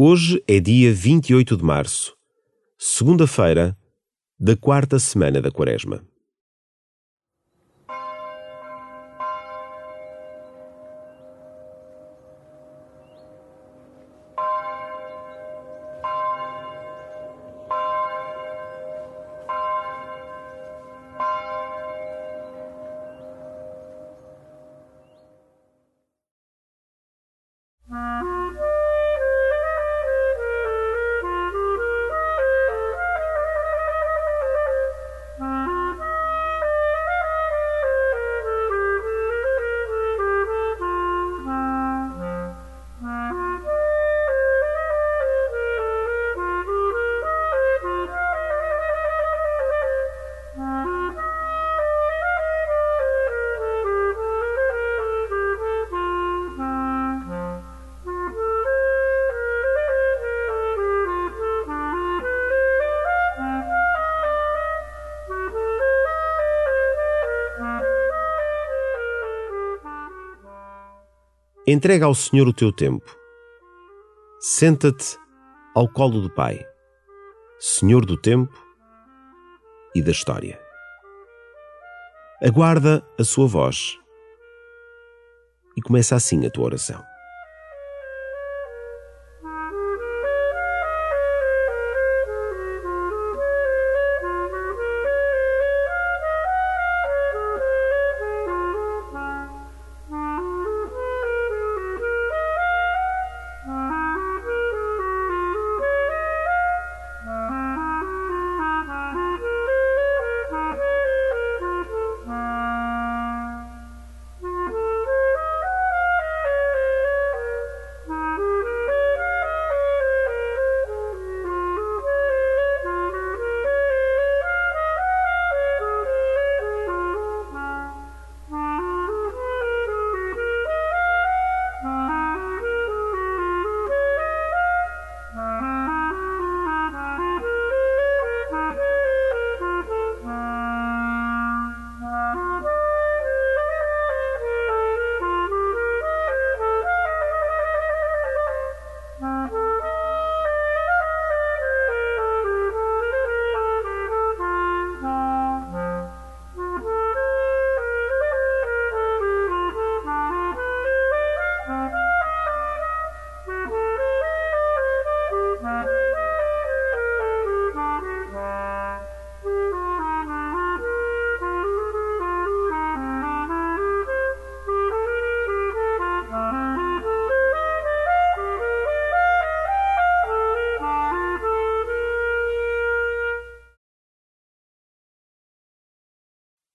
Hoje é dia 28 de março, segunda-feira da quarta semana da Quaresma. Entrega ao Senhor o teu tempo. Senta-te ao colo do Pai, Senhor do tempo e da história. Aguarda a sua voz e começa assim a tua oração.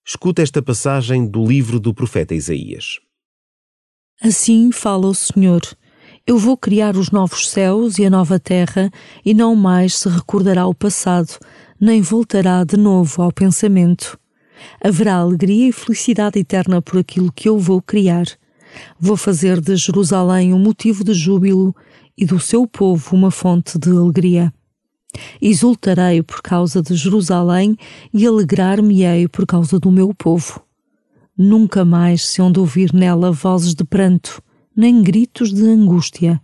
Escuta esta passagem do livro do profeta Isaías. Assim fala o Senhor: Eu vou criar os novos céus e a nova terra, e não mais se recordará o passado, nem voltará de novo ao pensamento. Haverá alegria e felicidade eterna por aquilo que eu vou criar. Vou fazer de Jerusalém um motivo de júbilo e do seu povo uma fonte de alegria. Exultarei por causa de Jerusalém e alegrar-me-ei por causa do meu povo. Nunca mais se hão de ouvir nela vozes de pranto, nem gritos de angústia.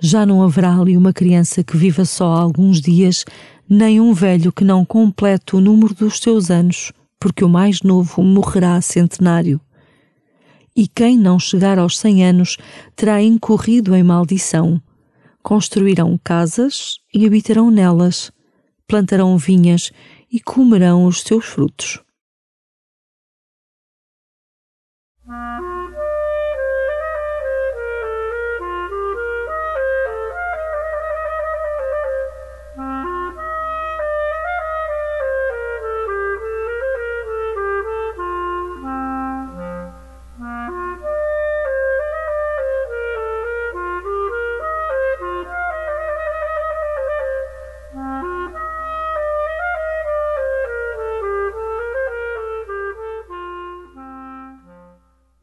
Já não haverá ali uma criança que viva só alguns dias, nem um velho que não complete o número dos seus anos, porque o mais novo morrerá centenário. E quem não chegar aos cem anos terá incorrido em maldição construirão casas e habitarão nelas, plantarão vinhas e comerão os seus frutos.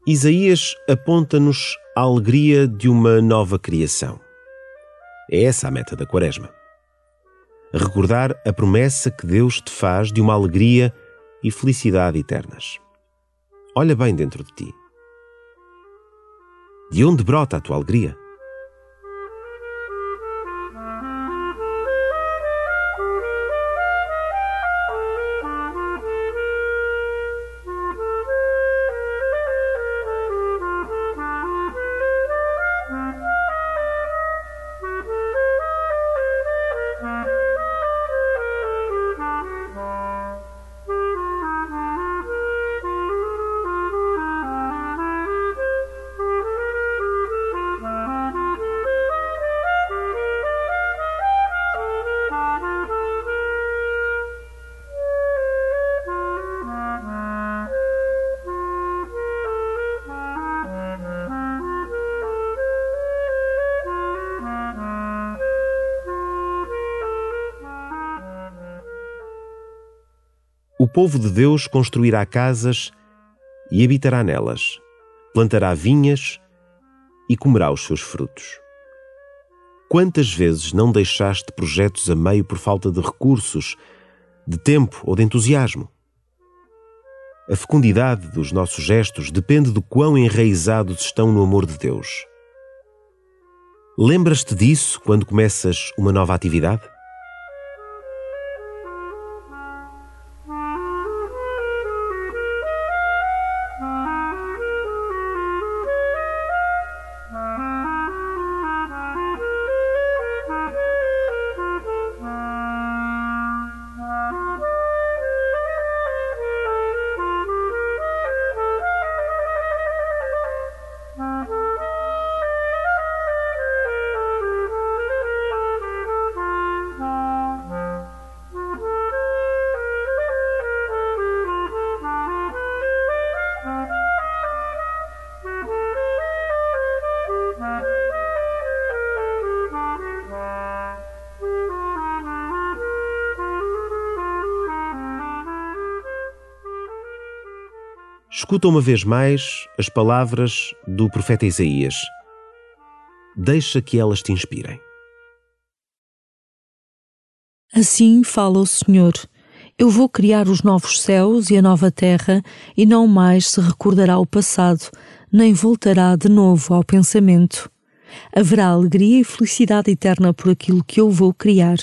Isaías aponta-nos a alegria de uma nova criação. É essa a meta da Quaresma. Recordar a promessa que Deus te faz de uma alegria e felicidade eternas. Olha bem dentro de ti. De onde brota a tua alegria? O povo de Deus construirá casas e habitará nelas, plantará vinhas e comerá os seus frutos. Quantas vezes não deixaste projetos a meio por falta de recursos, de tempo ou de entusiasmo? A fecundidade dos nossos gestos depende do quão enraizados estão no amor de Deus. Lembras-te disso quando começas uma nova atividade? Escuta uma vez mais as palavras do profeta Isaías. Deixa que elas te inspirem. Assim fala o Senhor. Eu vou criar os novos céus e a nova terra, e não mais se recordará o passado, nem voltará de novo ao pensamento. Haverá alegria e felicidade eterna por aquilo que eu vou criar.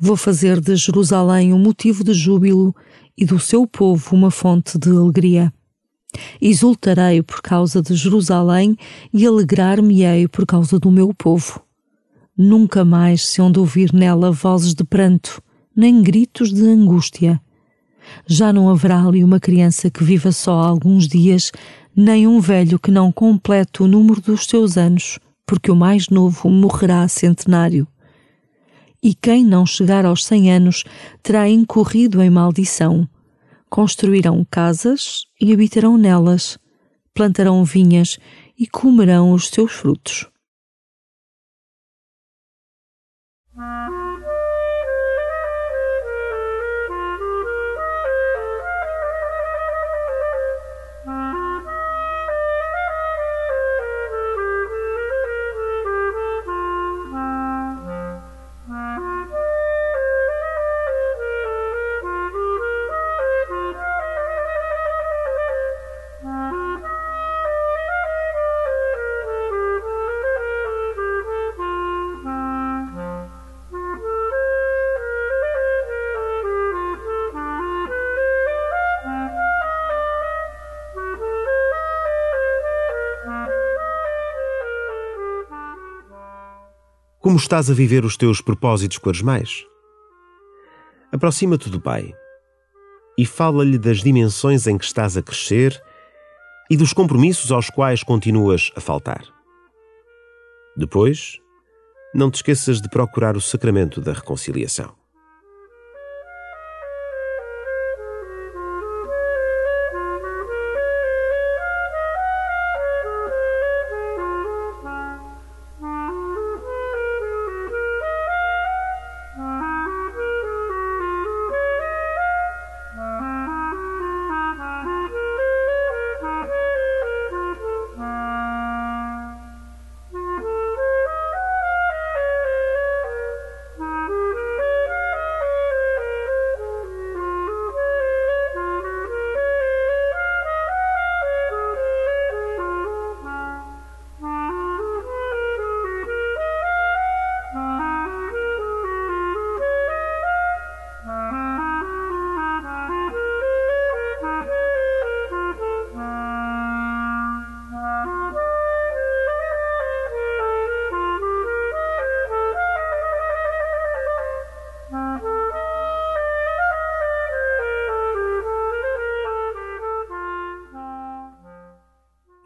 Vou fazer de Jerusalém um motivo de júbilo e do seu povo uma fonte de alegria. Exultarei por causa de Jerusalém e alegrar-me-ei por causa do meu povo. Nunca mais se hão de ouvir nela vozes de pranto, nem gritos de angústia. Já não haverá ali uma criança que viva só alguns dias, nem um velho que não complete o número dos seus anos, porque o mais novo morrerá centenário. E quem não chegar aos cem anos terá incorrido em maldição construirão casas e habitarão nelas, plantarão vinhas e comerão os seus frutos. Como estás a viver os teus propósitos quaresmais? Aproxima-te do Pai e fala-lhe das dimensões em que estás a crescer e dos compromissos aos quais continuas a faltar. Depois, não te esqueças de procurar o sacramento da reconciliação.